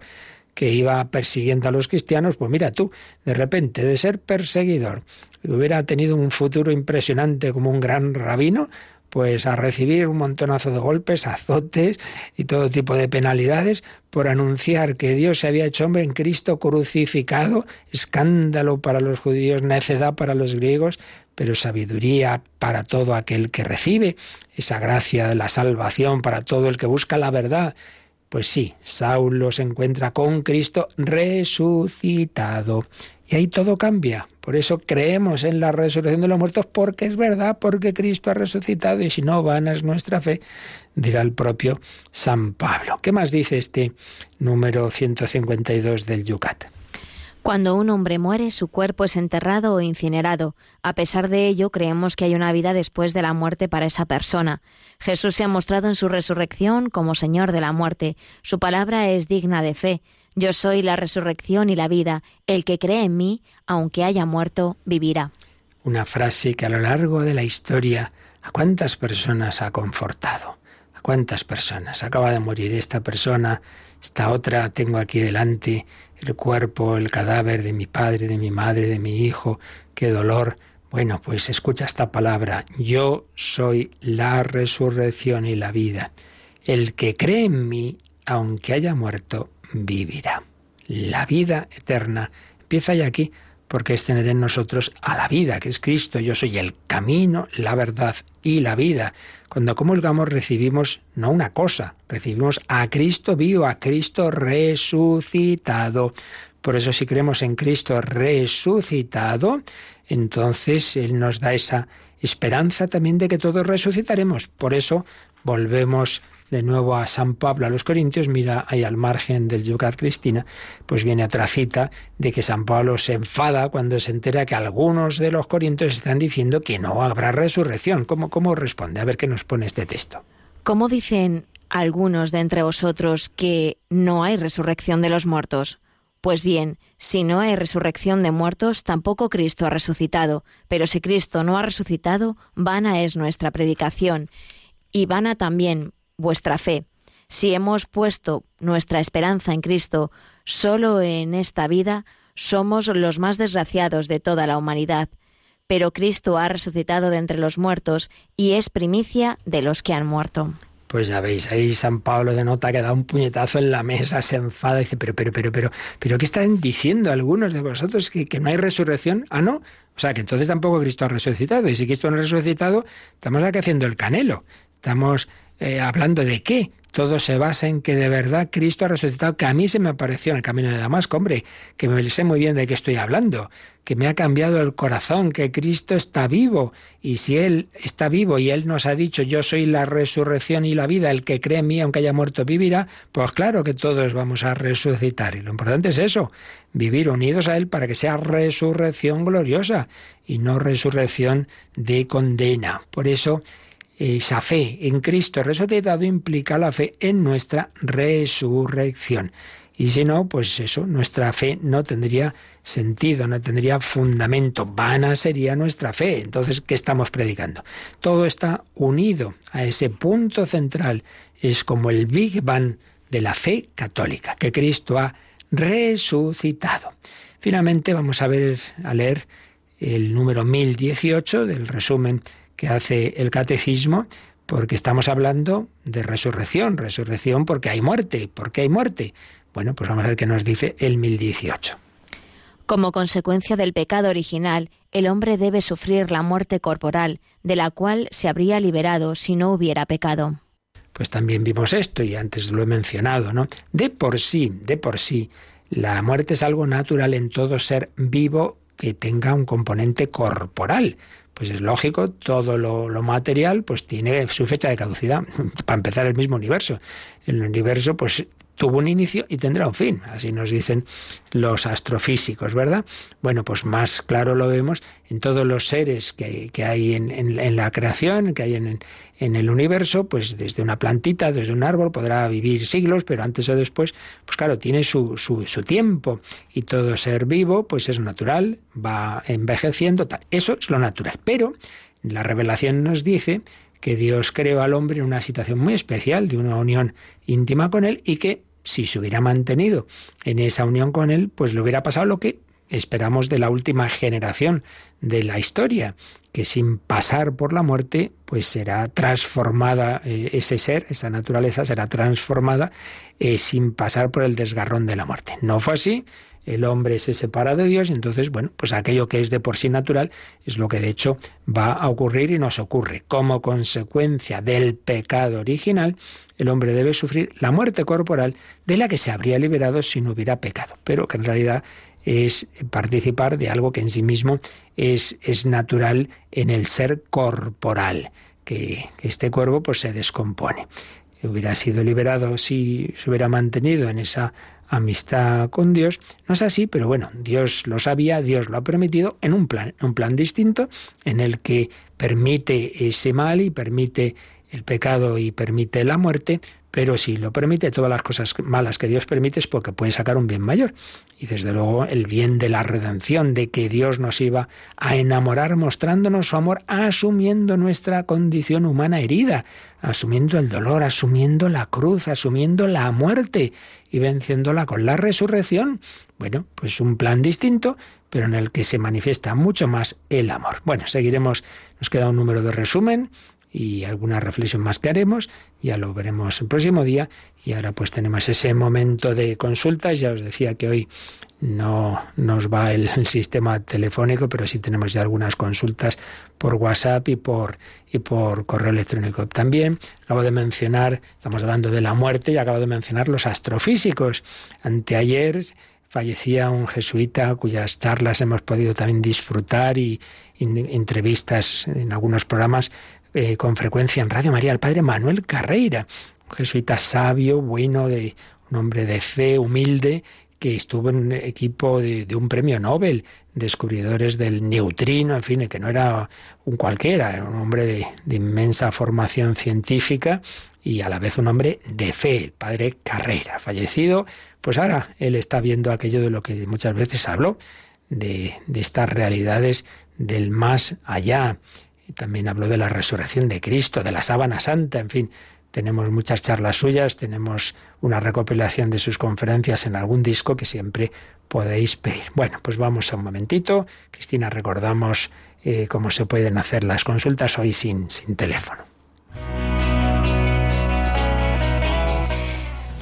que iba persiguiendo a los cristianos, pues mira tú, de repente de ser perseguidor, hubiera tenido un futuro impresionante como un gran rabino, pues a recibir un montonazo de golpes, azotes y todo tipo de penalidades por anunciar que Dios se había hecho hombre en Cristo crucificado, escándalo para los judíos, necedad para los griegos, pero sabiduría para todo aquel que recibe esa gracia de la salvación, para todo el que busca la verdad. Pues sí, Saulo se encuentra con Cristo resucitado. Y ahí todo cambia. Por eso creemos en la resurrección de los muertos, porque es verdad, porque Cristo ha resucitado, y si no, vana es nuestra fe, dirá el propio San Pablo. ¿Qué más dice este número 152 del Yucat?
Cuando un hombre muere, su cuerpo es enterrado o incinerado. A pesar de ello, creemos que hay una vida después de la muerte para esa persona. Jesús se ha mostrado en su resurrección como Señor de la muerte. Su palabra es digna de fe. Yo soy la resurrección y la vida. El que cree en mí, aunque haya muerto, vivirá.
Una frase que a lo largo de la historia a cuántas personas ha confortado. A cuántas personas. Acaba de morir esta persona, esta otra tengo aquí delante el cuerpo, el cadáver de mi padre, de mi madre, de mi hijo. Qué dolor. Bueno, pues escucha esta palabra. Yo soy la resurrección y la vida. El que cree en mí, aunque haya muerto, vivirá. La vida eterna empieza ya aquí porque es tener en nosotros a la vida, que es Cristo. Yo soy el camino, la verdad y la vida. Cuando comulgamos recibimos no una cosa, recibimos a Cristo vivo, a Cristo resucitado. Por eso si creemos en Cristo resucitado, entonces Él nos da esa esperanza también de que todos resucitaremos. Por eso volvemos de nuevo a San Pablo a los Corintios, mira ahí al margen del Yucat Cristina, pues viene otra cita de que San Pablo se enfada cuando se entera que algunos de los corintios están diciendo que no habrá resurrección. ¿Cómo, cómo responde? A ver qué nos pone este texto.
¿Cómo dicen algunos de entre vosotros que no hay resurrección de los muertos? Pues bien, si no hay resurrección de muertos, tampoco Cristo ha resucitado. Pero si Cristo no ha resucitado, vana es nuestra predicación. Y vana también vuestra fe. Si hemos puesto nuestra esperanza en Cristo solo en esta vida, somos los más desgraciados de toda la humanidad. Pero Cristo ha resucitado de entre los muertos y es primicia de los que han muerto.
Pues ya veis, ahí San Pablo de nota que da un puñetazo en la mesa, se enfada y dice, pero, pero, pero, pero, pero, ¿qué están diciendo algunos de vosotros? ¿Que, que no hay resurrección? Ah, no. O sea, que entonces tampoco Cristo ha resucitado. Y si Cristo no ha resucitado, estamos aquí haciendo el canelo. Estamos eh, hablando de qué. Todo se basa en que de verdad Cristo ha resucitado, que a mí se me apareció en el camino de Damasco, hombre, que me sé muy bien de qué estoy hablando, que me ha cambiado el corazón, que Cristo está vivo. Y si Él está vivo y Él nos ha dicho, yo soy la resurrección y la vida, el que cree en mí, aunque haya muerto, vivirá, pues claro que todos vamos a resucitar. Y lo importante es eso, vivir unidos a Él para que sea resurrección gloriosa y no resurrección de condena. Por eso, esa fe en Cristo resucitado implica la fe en nuestra resurrección. Y si no, pues eso, nuestra fe no tendría sentido, no tendría fundamento, vana sería nuestra fe. Entonces, ¿qué estamos predicando? Todo está unido a ese punto central, es como el Big Bang de la fe católica, que Cristo ha resucitado. Finalmente vamos a ver a leer el número 1018 del resumen que hace el catecismo, porque estamos hablando de resurrección, resurrección porque hay muerte, porque hay muerte. Bueno, pues vamos a ver qué nos dice el 1018.
Como consecuencia del pecado original, el hombre debe sufrir la muerte corporal, de la cual se habría liberado si no hubiera pecado.
Pues también vimos esto y antes lo he mencionado, ¿no? De por sí, de por sí, la muerte es algo natural en todo ser vivo que tenga un componente corporal. Pues es lógico, todo lo, lo, material pues tiene su fecha de caducidad. Para empezar, el mismo universo. El universo pues tuvo un inicio y tendrá un fin, así nos dicen los astrofísicos, ¿verdad? Bueno, pues más claro lo vemos en todos los seres que, hay en, la creación, que hay en, en el universo, pues desde una plantita, desde un árbol, podrá vivir siglos, pero antes o después, pues claro, tiene su, su, su tiempo y todo ser vivo, pues es natural, va envejeciendo, tal. eso es lo natural. Pero la revelación nos dice que Dios creó al hombre en una situación muy especial, de una unión íntima con Él, y que si se hubiera mantenido en esa unión con Él, pues le hubiera pasado lo que esperamos de la última generación de la historia, que sin pasar por la muerte, pues será transformada eh, ese ser, esa naturaleza será transformada eh, sin pasar por el desgarrón de la muerte. No fue así, el hombre se separa de Dios y entonces, bueno, pues aquello que es de por sí natural es lo que de hecho va a ocurrir y nos ocurre. Como consecuencia del pecado original, el hombre debe sufrir la muerte corporal de la que se habría liberado si no hubiera pecado, pero que en realidad es participar de algo que en sí mismo es, es natural en el ser corporal, que, este cuerpo pues se descompone hubiera sido liberado si se hubiera mantenido en esa amistad con Dios. No es así, pero bueno, Dios lo sabía, Dios lo ha permitido en un plan, un plan distinto, en el que permite ese mal y permite el pecado y permite la muerte, pero si lo permite, todas las cosas malas que Dios permite es porque puede sacar un bien mayor. Y desde luego el bien de la redención, de que Dios nos iba a enamorar mostrándonos su amor, asumiendo nuestra condición humana herida, asumiendo el dolor, asumiendo la cruz, asumiendo la muerte y venciéndola con la resurrección. Bueno, pues un plan distinto, pero en el que se manifiesta mucho más el amor. Bueno, seguiremos, nos queda un número de resumen y alguna reflexión más que haremos, ya lo veremos el próximo día y ahora pues tenemos ese momento de consultas, ya os decía que hoy no nos va el, sistema telefónico, pero sí tenemos ya algunas consultas por WhatsApp y por, y por correo electrónico. También acabo de mencionar, estamos hablando de la muerte y acabo de mencionar los astrofísicos. Anteayer fallecía un jesuita cuyas charlas hemos podido también disfrutar y, entrevistas en algunos programas eh, con frecuencia en Radio María, el padre Manuel Carreira, un jesuita sabio, bueno, de, un hombre de fe, humilde, que estuvo en un equipo de, un premio Nobel, descubridores del neutrino, en fin, que no era un cualquiera, era un hombre de, inmensa formación científica y a la vez un hombre de fe, el padre Carrera, fallecido, pues ahora él está viendo aquello de lo que muchas veces habló, de estas realidades del más allá, también habló de la resurrección de Cristo, de la sábana santa, en fin. Tenemos muchas charlas suyas, tenemos una recopilación de sus conferencias en algún disco que siempre podéis pedir. Bueno, pues vamos a un momentito. Cristina, recordamos eh, cómo se pueden hacer las consultas hoy sin, sin teléfono.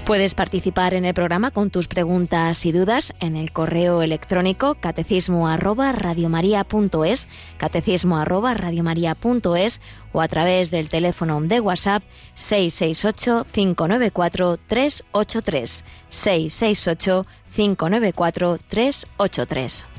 Puedes participar en el programa con tus preguntas y dudas en el correo electrónico catecismo arroba radiomaria.es, catecismo arroba radiomaria.es o a través del teléfono de WhatsApp 668-594-383. 668-594-383.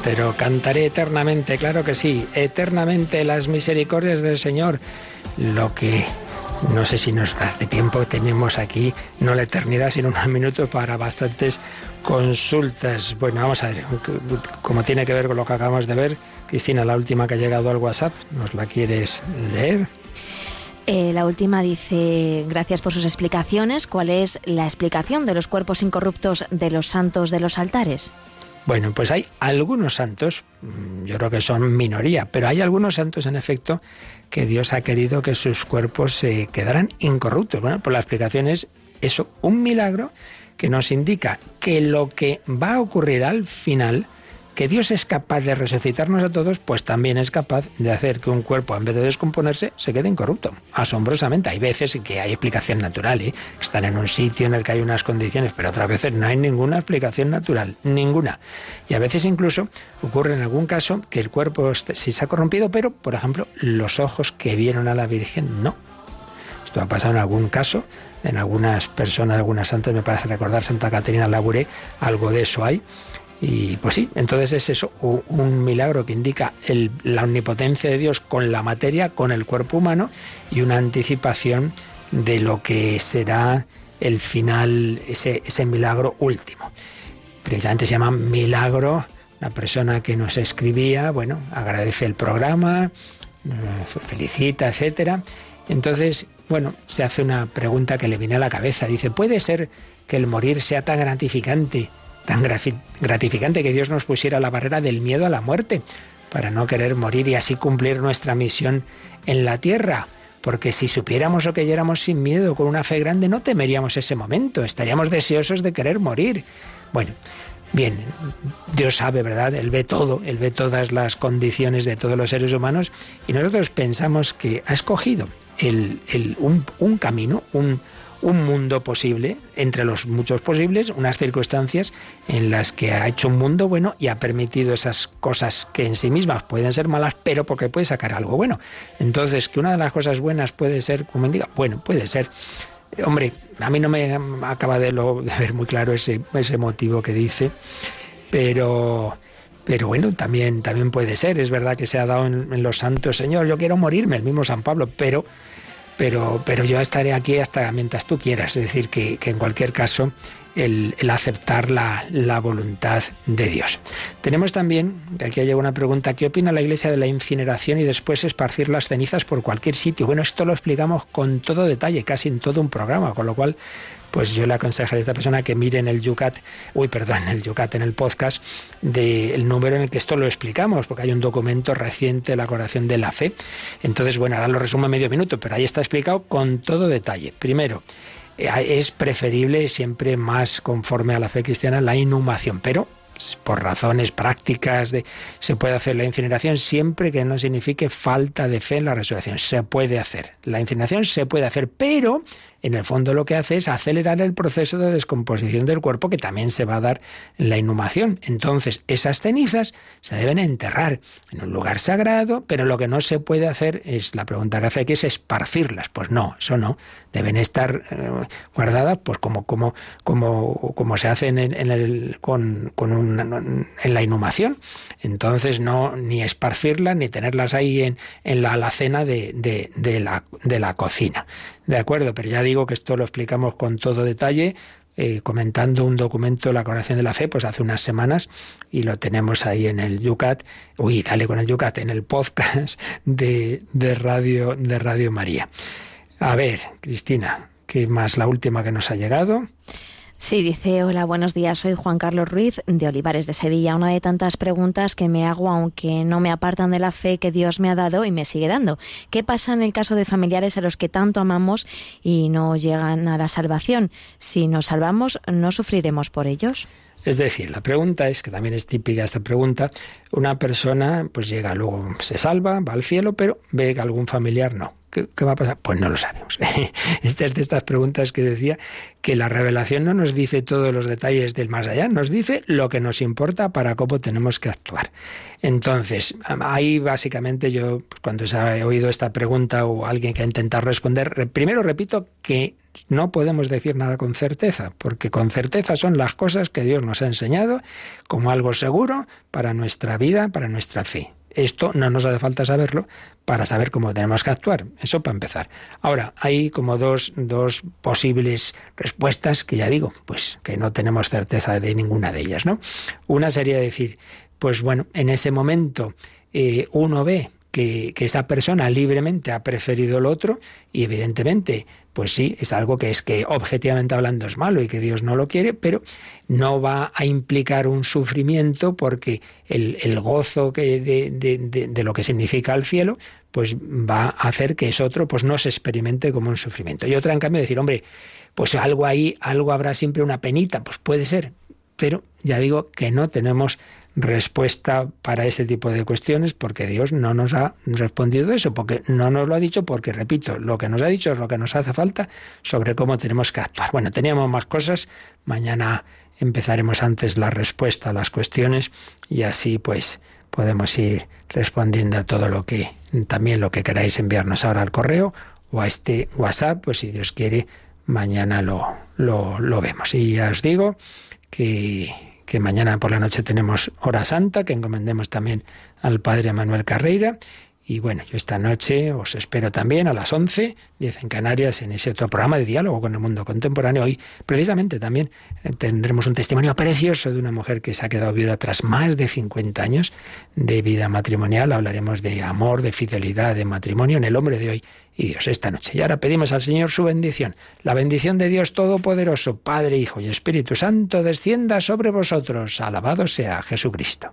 Cantero. Cantaré eternamente, claro que sí, eternamente las misericordias del Señor. Lo que no sé si nos hace tiempo, tenemos aquí no la eternidad, sino unos minutos para bastantes consultas. Bueno, vamos a ver, como tiene que ver con lo que acabamos de ver, Cristina, la última que ha llegado al WhatsApp, ¿nos la quieres leer?
Eh, la última dice, gracias por sus explicaciones, ¿cuál es la explicación de los cuerpos incorruptos de los santos de los altares?
Bueno, pues hay algunos santos, mm, yo creo que son minoría, pero hay algunos santos en efecto que Dios ha querido que sus cuerpos se quedaran incorruptos. Bueno, pues la explicación es eso, un milagro que nos indica que lo que va a ocurrir al final que Dios es capaz de resucitarnos a todos, pues también es capaz de hacer que un cuerpo, en vez de descomponerse, se quede incorrupto. Asombrosamente. Hay veces que hay explicación natural, ¿eh? están en un sitio en el que hay unas condiciones, pero otras veces no hay ninguna explicación natural, ninguna. Y a veces incluso ocurre en algún caso que el cuerpo sí se ha corrompido, pero, por ejemplo, los ojos que vieron a la Virgen no. Esto ha pasado en algún caso, en algunas personas, algunas santas, me parece recordar Santa Caterina Labouré, algo de eso hay y pues sí, entonces es eso, un milagro que indica la omnipotencia de Dios con la materia, con el cuerpo humano y una anticipación de lo que será el final, ese, ese milagro último. Precisamente se llama milagro, la persona que nos escribía, bueno, agradece el programa, felicita, etcétera. Entonces, bueno, se hace una pregunta que le viene a la cabeza. Dice, ¿puede ser que el morir sea tan gratificante tan gratificante que Dios nos pusiera la barrera del miedo a la muerte, para no querer morir y así cumplir nuestra misión en la tierra. Porque si supiéramos o creyéramos sin miedo, con una fe grande, no temeríamos ese momento, estaríamos deseosos de querer morir. Bueno, bien, Dios sabe, ¿verdad? Él ve todo, Él ve todas las condiciones de todos los seres humanos y nosotros pensamos que ha escogido un, un camino, un, un mundo posible, entre los muchos posibles, unas circunstancias en las que ha hecho un mundo bueno y ha permitido esas cosas que en sí mismas pueden ser malas, pero porque puede sacar algo bueno. Entonces, que una de las cosas buenas puede ser, como diga, bueno, puede ser. Hombre, a mí no me acaba de, lo, de ver muy claro ese, ese motivo que dice, pero... Pero bueno, también, también puede ser. Es verdad que se ha dado en los santos, Señor, yo quiero morirme, el mismo San Pablo, pero pero, pero yo estaré aquí hasta mientras tú quieras. Es decir, que, en cualquier caso el, aceptar la, la, voluntad de Dios. Tenemos también, de aquí llega una pregunta, ¿qué opina la Iglesia de la incineración y después esparcir las cenizas por cualquier sitio? Bueno, esto lo explicamos con todo detalle, casi en todo un programa, con lo cual pues yo le aconsejaría a esta persona que mire en el Yucat, uy, perdón, en el Yucat, en el podcast, del número en el que esto lo explicamos, porque hay un documento reciente de la Coración de la Fe. Entonces, bueno, ahora lo resumo en medio minuto, pero ahí está explicado con todo detalle. Primero, eh, es preferible siempre más conforme a la fe cristiana la inhumación, pero por razones prácticas se puede hacer la incineración siempre que no signifique falta de fe en la resurrección. Se puede hacer. La incineración se puede hacer, pero en el fondo lo que hace es acelerar el proceso de descomposición del cuerpo que también se va a dar en la inhumación. Entonces, esas cenizas se deben enterrar en un lugar sagrado, pero lo que no se puede hacer es, la pregunta que hace aquí es esparcirlas. Pues no, eso no. Deben estar eh, guardadas pues como, como, como, como se hace en, el, con, con en la inhumación. Entonces, no ni esparcirlas ni tenerlas ahí en, en la alacena de, de, la, de la cocina. De acuerdo, pero ya digo que esto lo explicamos con todo detalle. Eh, comentando un documento la Coronación de la Fe, pues hace unas semanas, y lo tenemos ahí en el Yucat, uy, dale con el Yucat, en el podcast de, de, Radio, de Radio María. A ver, Cristina, ¿qué más? La última que nos ha llegado.
Sí, dice, hola, buenos días, soy Juan Carlos Ruiz de Olivares de Sevilla. Una de tantas preguntas que me hago aunque no me apartan de la fe que Dios me ha dado y me sigue dando. ¿Qué pasa en el caso de familiares a los que tanto amamos y no llegan a la salvación? Si nos salvamos, ¿no sufriremos por ellos?
Es decir, la pregunta es, que también es típica esta pregunta, una persona pues llega luego, se salva, va al cielo, pero ve que algún familiar no. ¿Qué, va a pasar? Pues no lo sabemos. Esta es de estas preguntas que decía que la revelación no nos dice todos los detalles del más allá, nos dice lo que nos importa para cómo tenemos que actuar. Entonces, ahí básicamente yo, cuando se ha oído esta pregunta o alguien que ha intentado responder, primero repito que no podemos decir nada con certeza, porque con certeza son las cosas que Dios nos ha enseñado como algo seguro para nuestra vida, para nuestra fe. Esto no nos hace falta saberlo para saber cómo tenemos que actuar. Eso para empezar. Ahora, hay como dos, dos posibles respuestas que ya digo, pues que no tenemos certeza de ninguna de ellas, ¿no? Una sería decir, pues bueno, en ese momento eh, uno ve que, que, esa persona libremente ha preferido lo otro y evidentemente pues sí, es algo que es que objetivamente hablando es malo y que Dios no lo quiere, pero no va a implicar un sufrimiento porque el, gozo que de, de, lo que significa el cielo, pues va a hacer que ese otro pues no se experimente como un sufrimiento. Y otra, en cambio, decir, hombre, pues algo ahí, algo habrá siempre una penita, pues puede ser, pero ya digo que no tenemos respuesta para ese tipo de cuestiones porque Dios no nos ha respondido eso, porque no nos lo ha dicho, porque repito, lo que nos ha dicho es lo que nos hace falta sobre cómo tenemos que actuar. Bueno, teníamos más cosas, mañana empezaremos antes la respuesta a las cuestiones y así pues podemos ir respondiendo a todo lo que también lo que queráis enviarnos ahora al correo o a este WhatsApp, pues si Dios quiere, mañana lo, lo, lo vemos. Y ya os digo que que mañana por la noche tenemos hora santa, que encomendemos también al Padre Manuel Carreira. Y bueno, yo esta noche os espero también a las 11, 10 en Canarias, en ese otro programa de diálogo con el mundo contemporáneo. Hoy, precisamente, también eh, tendremos un testimonio precioso de una mujer que se ha quedado viuda tras más de 50 años de vida matrimonial. Hablaremos de amor, de fidelidad, de matrimonio en el hombre de hoy y Dios esta noche. Y ahora pedimos al Señor su bendición. La bendición de Dios Todopoderoso, Padre, Hijo y Espíritu Santo, descienda sobre vosotros. Alabado sea Jesucristo.